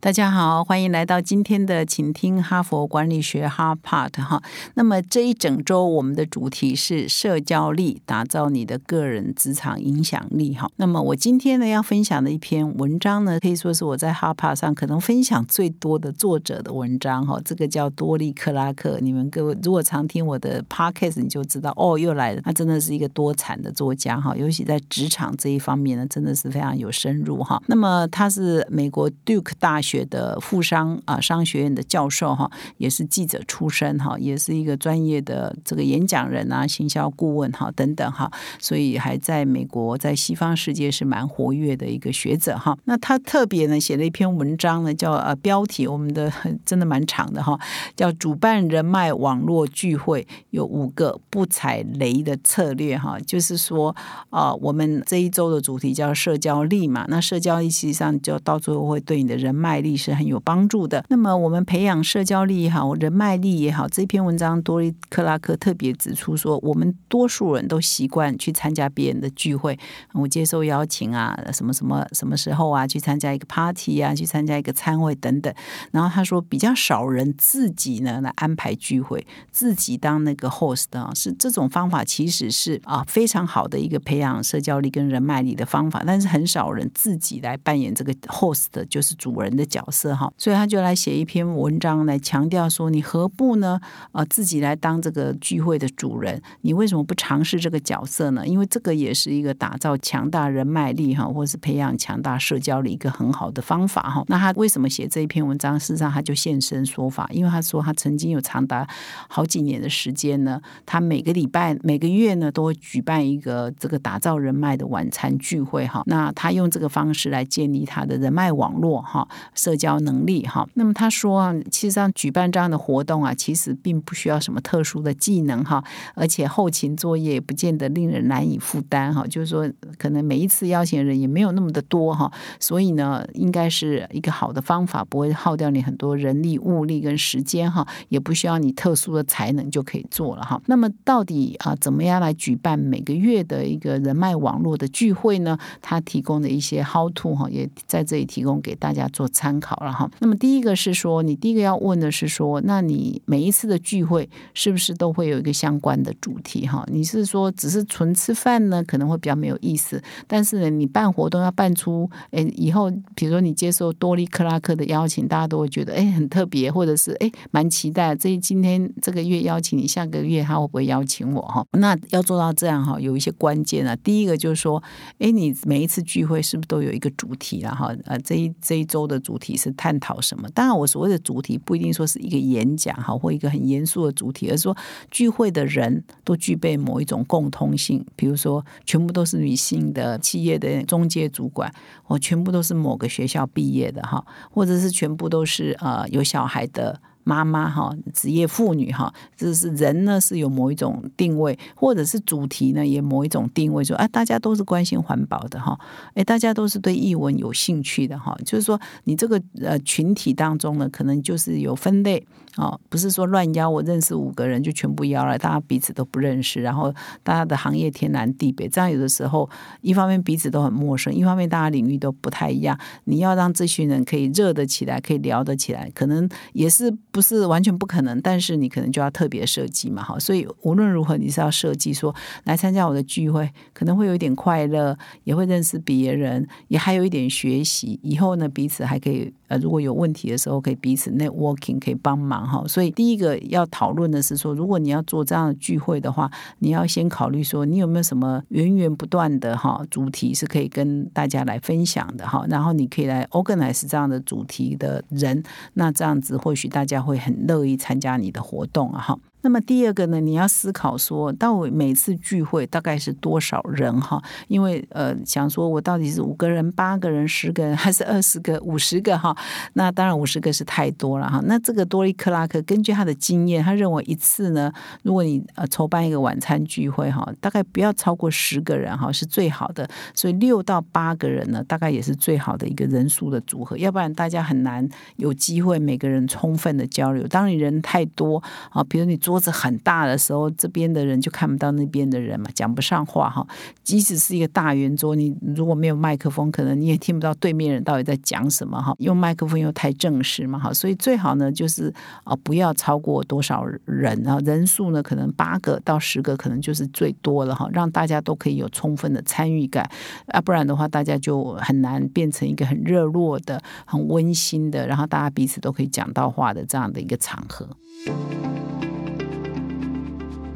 大家好，欢迎来到今天的请听哈佛管理学哈 Part 哈。那么这一整周我们的主题是社交力，打造你的个人职场影响力哈。那么我今天呢要分享的一篇文章呢，可以说是我在哈 Part 上可能分享最多的作者的文章哈。这个叫多利克拉克，你们各位如果常听我的 Podcast，你就知道哦，又来了。他真的是一个多产的作家哈，尤其在职场这一方面呢，真的是非常有深入哈。那么他是美国 Duke 大学。学的富商啊，商学院的教授哈，也是记者出身哈，也是一个专业的这个演讲人啊，行销顾问哈等等哈，所以还在美国在西方世界是蛮活跃的一个学者哈。那他特别呢写了一篇文章呢，叫呃标题我们的真的蛮长的哈，叫主办人脉网络聚会有五个不踩雷的策略哈，就是说啊，我们这一周的主题叫社交力嘛，那社交力实际上就到最后会对你的人脉。力是很有帮助的。那么，我们培养社交力也好，人脉力也好，这篇文章多利克拉克特别指出说，我们多数人都习惯去参加别人的聚会，我接受邀请啊，什么什么什么时候啊，去参加一个 party 啊，去参加一个餐会等等。然后他说，比较少人自己呢来安排聚会，自己当那个 host 啊，是这种方法其实是啊非常好的一个培养社交力跟人脉力的方法，但是很少人自己来扮演这个 host，就是主人的角。色哈，所以他就来写一篇文章来强调说，你何不呢？呃，自己来当这个聚会的主人，你为什么不尝试这个角色呢？因为这个也是一个打造强大人脉力哈，或是培养强大社交的一个很好的方法哈。那他为什么写这一篇文章？事实上，他就现身说法，因为他说他曾经有长达好几年的时间呢，他每个礼拜、每个月呢，都会举办一个这个打造人脉的晚餐聚会哈。那他用这个方式来建立他的人脉网络哈。社交能力哈，那么他说啊，其实上举办这样的活动啊，其实并不需要什么特殊的技能哈，而且后勤作业也不见得令人难以负担哈。就是说，可能每一次邀请人也没有那么的多哈，所以呢，应该是一个好的方法，不会耗掉你很多人力物力跟时间哈，也不需要你特殊的才能就可以做了哈。那么到底啊，怎么样来举办每个月的一个人脉网络的聚会呢？他提供的一些 how to 哈，也在这里提供给大家做参。参考了哈，那么第一个是说，你第一个要问的是说，那你每一次的聚会是不是都会有一个相关的主题哈？你是说只是纯吃饭呢，可能会比较没有意思。但是呢，你办活动要办出，哎，以后比如说你接受多利克拉克的邀请，大家都会觉得哎很特别，或者是哎蛮期待。这今天这个月邀请你，下个月他会不会邀请我哈？那要做到这样哈，有一些关键啊。第一个就是说，哎，你每一次聚会是不是都有一个主题了哈？呃，这一这一周的主题。是探讨什么？当然，我所谓的主题不一定说是一个演讲哈，或一个很严肃的主题，而是说聚会的人都具备某一种共通性。比如说，全部都是女性的企业的中介主管，或全部都是某个学校毕业的哈，或者是全部都是呃有小孩的。妈妈哈，职业妇女哈，这是人呢是有某一种定位，或者是主题呢也某一种定位，说啊，大家都是关心环保的哈，哎，大家都是对译文有兴趣的哈，就是说你这个呃群体当中呢，可能就是有分类。哦，不是说乱邀，我认识五个人就全部邀了，大家彼此都不认识，然后大家的行业天南地北，这样有的时候一方面彼此都很陌生，一方面大家领域都不太一样，你要让这群人可以热得起来，可以聊得起来，可能也是不是完全不可能，但是你可能就要特别设计嘛，哈，所以无论如何你是要设计说来参加我的聚会，可能会有一点快乐，也会认识别人，也还有一点学习，以后呢彼此还可以。呃，如果有问题的时候，可以彼此 networking，可以帮忙哈。所以第一个要讨论的是说，如果你要做这样的聚会的话，你要先考虑说，你有没有什么源源不断的哈主题是可以跟大家来分享的哈。然后你可以来 organize 这样的主题的人，那这样子或许大家会很乐意参加你的活动啊哈。那么第二个呢，你要思考说到每次聚会大概是多少人哈？因为呃，想说我到底是五个人、八个人、十个人，还是二十个、五十个哈？那当然五十个是太多了哈。那这个多利克拉克根据他的经验，他认为一次呢，如果你呃筹办一个晚餐聚会哈，大概不要超过十个人哈，是最好的。所以六到八个人呢，大概也是最好的一个人数的组合，要不然大家很难有机会每个人充分的交流。当你人太多啊，比如你桌子很大的时候，这边的人就看不到那边的人嘛，讲不上话哈。即使是一个大圆桌，你如果没有麦克风，可能你也听不到对面人到底在讲什么哈。用麦克风又太正式嘛哈，所以最好呢就是啊不要超过多少人啊，人数呢可能八个到十个可能就是最多了哈，让大家都可以有充分的参与感啊，不然的话大家就很难变成一个很热络的、很温馨的，然后大家彼此都可以讲到话的这样的一个场合。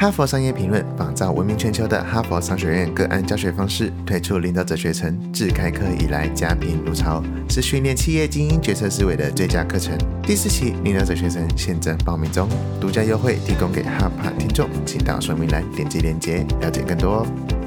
哈佛商业评论仿照闻名全球的哈佛商学院个案教学方式，推出领导者学程，自开课以来家贫如潮，是训练企业精英决策思维的最佳课程。第四期领导者学程现正报名中，独家优惠提供给哈帕听众，请到说明栏点击链接了解更多哦。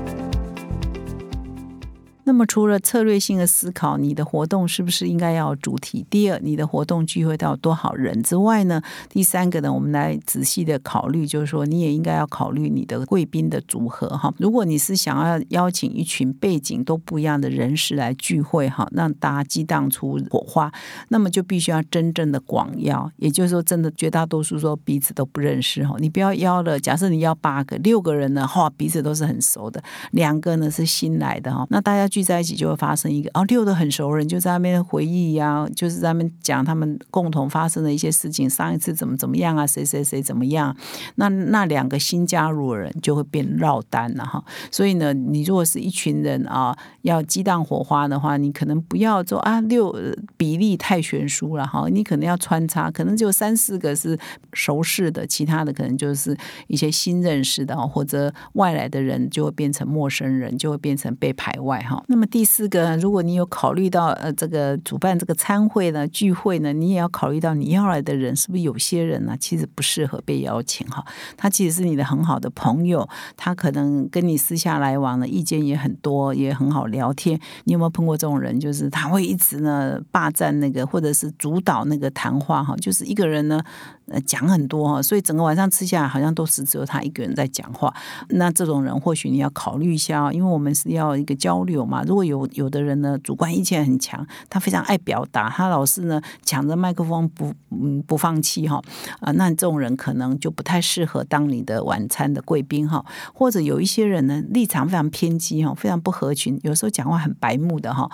那么，除了策略性的思考，你的活动是不是应该要主题？第二，你的活动聚会到多少人之外呢？第三个呢，我们来仔细的考虑，就是说，你也应该要考虑你的贵宾的组合哈。如果你是想要邀请一群背景都不一样的人士来聚会哈，让大家激荡出火花，那么就必须要真正的广邀，也就是说，真的绝大多数说彼此都不认识哈。你不要邀了，假设你要八个、六个人呢，哈，彼此都是很熟的，两个呢是新来的哈，那大家。聚在一起就会发生一个哦，六的很熟人就在那边回忆呀，就是在那边讲他们共同发生的一些事情，上一次怎么怎么样啊，谁谁谁怎么样？那那两个新加入的人就会变绕单了哈。所以呢，你如果是一群人啊，要激荡火花的话，你可能不要做啊六比例太悬殊了哈，你可能要穿插，可能就三四个是熟识的，其他的可能就是一些新认识的或者外来的人就会变成陌生人，就会变成被排外哈。那么第四个，如果你有考虑到呃这个主办这个参会呢聚会呢，你也要考虑到你要来的人是不是有些人呢其实不适合被邀请哈，他其实是你的很好的朋友，他可能跟你私下来往的意见也很多，也很好聊天。你有没有碰过这种人？就是他会一直呢霸占那个或者是主导那个谈话哈，就是一个人呢。呃，讲很多哈，所以整个晚上吃下来，好像都是只有他一个人在讲话。那这种人，或许你要考虑一下，因为我们是要一个交流嘛。如果有有的人呢，主观意见很强，他非常爱表达，他老是呢抢着麦克风不嗯不放弃哈啊，那这种人可能就不太适合当你的晚餐的贵宾哈。或者有一些人呢，立场非常偏激哈，非常不合群，有时候讲话很白目的哈。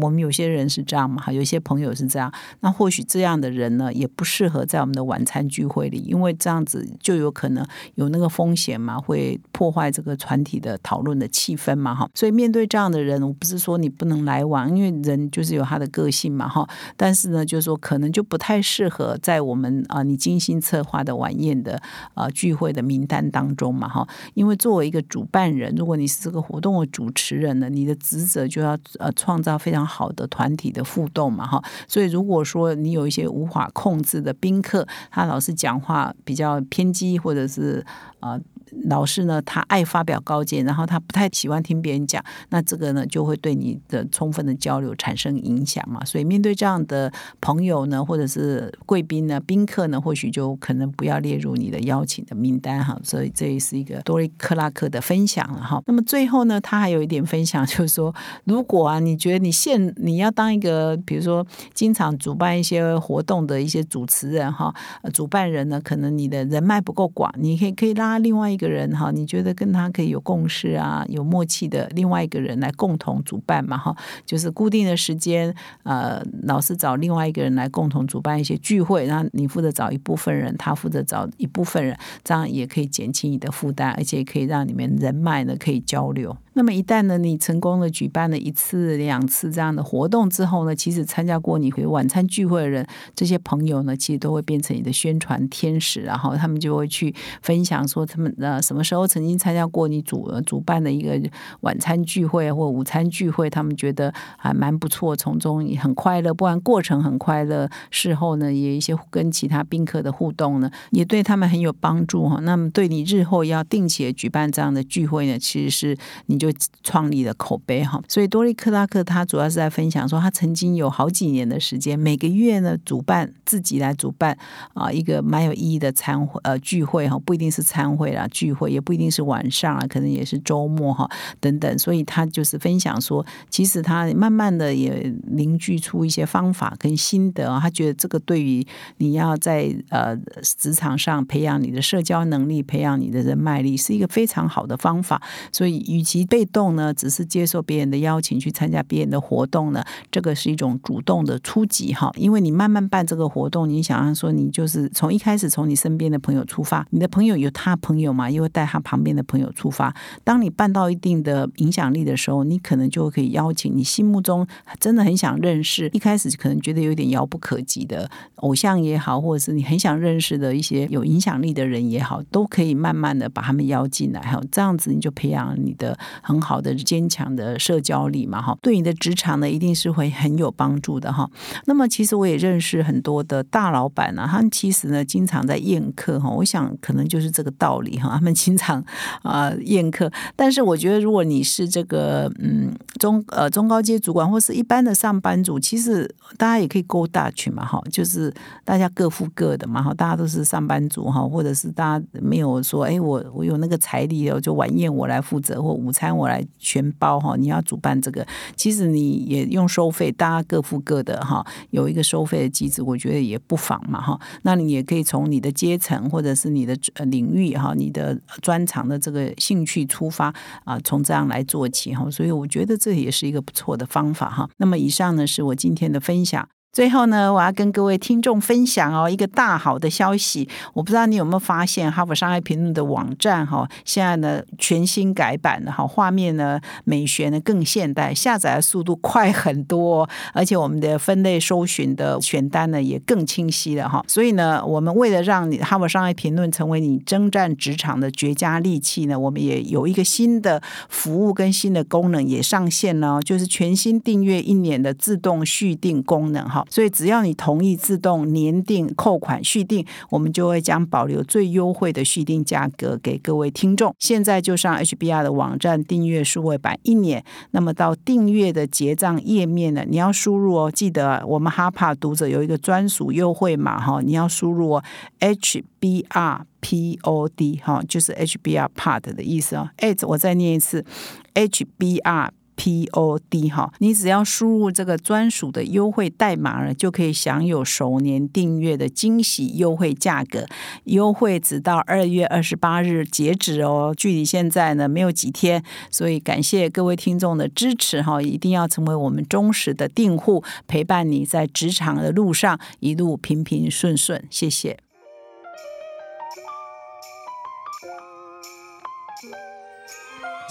我们有些人是这样嘛，哈，有些朋友是这样。那或许这样的人呢，也不适合在我们的晚餐聚会里，因为这样子就有可能有那个风险嘛，会破坏这个团体的讨论的气氛嘛，哈。所以面对这样的人，我不是说你不能来往，因为人就是有他的个性嘛，哈。但是呢，就是说可能就不太适合在我们啊你精心策划的晚宴的啊聚会的名单当中嘛，哈。因为作为一个主办人，如果你是这个活动的主持人呢，你的职责就要呃创造非非常好的团体的互动嘛，哈，所以如果说你有一些无法控制的宾客，他老是讲话比较偏激，或者是啊。老师呢，他爱发表高见，然后他不太喜欢听别人讲，那这个呢就会对你的充分的交流产生影响嘛。所以面对这样的朋友呢，或者是贵宾呢、宾客呢，或许就可能不要列入你的邀请的名单哈。所以这也是一个多利克拉克的分享了哈。那么最后呢，他还有一点分享，就是说，如果啊，你觉得你现你要当一个，比如说经常主办一些活动的一些主持人哈，主办人呢，可能你的人脉不够广，你可以可以拉另外一个。个人哈，你觉得跟他可以有共识啊，有默契的另外一个人来共同主办嘛哈，就是固定的时间，呃，老师找另外一个人来共同主办一些聚会，然后你负责找一部分人，他负责找一部分人，这样也可以减轻你的负担，而且可以让你们人脉呢可以交流。那么一旦呢，你成功的举办了一次、两次这样的活动之后呢，其实参加过你回晚餐聚会的人，这些朋友呢，其实都会变成你的宣传天使，然后他们就会去分享说他们呃什么时候曾经参加过你主主办的一个晚餐聚会或午餐聚会，他们觉得还蛮不错，从中也很快乐，不然过程很快乐，事后呢也一些跟其他宾客的互动呢，也对他们很有帮助哈。那么对你日后要定期举办这样的聚会呢，其实是你就创立了口碑哈。所以多利克拉克他主要是在分享说，他曾经有好几年的时间，每个月呢主办自己来主办啊一个蛮有意义的餐会呃聚会哈，不一定是餐会啦，聚会也不一定是晚上啊，可能也是周末哈等等。所以他就是分享说，其实他慢慢的也凝聚出一些方法跟心得，他觉得这个对于你要在呃职场上培养你的社交能力，培养你的人脉力，是一个非常好的方法。所以，与其被动呢，只是接受别人的邀请去参加别人的活动呢，这个是一种主动的初级哈。因为你慢慢办这个活动，你想要说，你就是从一开始从你身边的朋友出发，你的朋友有他朋友嘛，又会带他旁边的朋友出发。当你办到一定的影响力的时候，你可能就可以邀请你心目中真的很想认识，一开始可能觉得有点遥不可及的偶像也好，或者是你很想认识的一些有影响力的人也好，都可以慢慢的把他们邀进来哈。这样子你就培养你的很好的坚强的社交力嘛哈，对你的职场呢一定是会很有帮助的哈。那么其实我也认识很多的大老板呢，他们其实呢经常在宴客哈，我想可能就是这个道理哈，他们经常啊 宴客。但是我觉得如果你是这个嗯中呃中高阶主管或是一般的上班族，其实大家也可以勾大群嘛哈，就是大家各付各的嘛哈，大家都是上班族哈，或者是大家没有说哎我我有那个财力哦，就晚宴我来负责或午餐我来全包哈，你要主办这个，其实你也用收费，大家各付各的哈，有一个收费的机制，我觉得也不妨嘛哈。那你也可以从你的阶层或者是你的领域哈，你的专长的这个兴趣出发啊，从这样来做起哈。所以我觉得这也是一个不错的方法哈。那么以上呢是我今天的分享。最后呢，我要跟各位听众分享哦，一个大好的消息。我不知道你有没有发现，《哈佛商业评论》的网站哈，现在呢全新改版了哈，画面呢美学呢更现代，下载的速度快很多，而且我们的分类搜寻的选单呢也更清晰了哈。所以呢，我们为了让你《哈佛商业评论》成为你征战职场的绝佳利器呢，我们也有一个新的服务跟新的功能也上线了，就是全新订阅一年的自动续订功能哈。所以只要你同意自动年订扣款续订，我们就会将保留最优惠的续订价格给各位听众。现在就上 HBR 的网站订阅数位版一年，那么到订阅的结账页面呢，你要输入哦，记得我们哈帕读者有一个专属优惠码哈，你要输入哦 HBRPOD 哈，就是 HBR Part 的意思哦。哎，我再念一次 HBR。P O D 哈，你只要输入这个专属的优惠代码呢，就可以享有首年订阅的惊喜优惠价格。优惠直到二月二十八日截止哦，距离现在呢没有几天，所以感谢各位听众的支持哈，一定要成为我们忠实的订户，陪伴你在职场的路上一路平平顺顺，谢谢。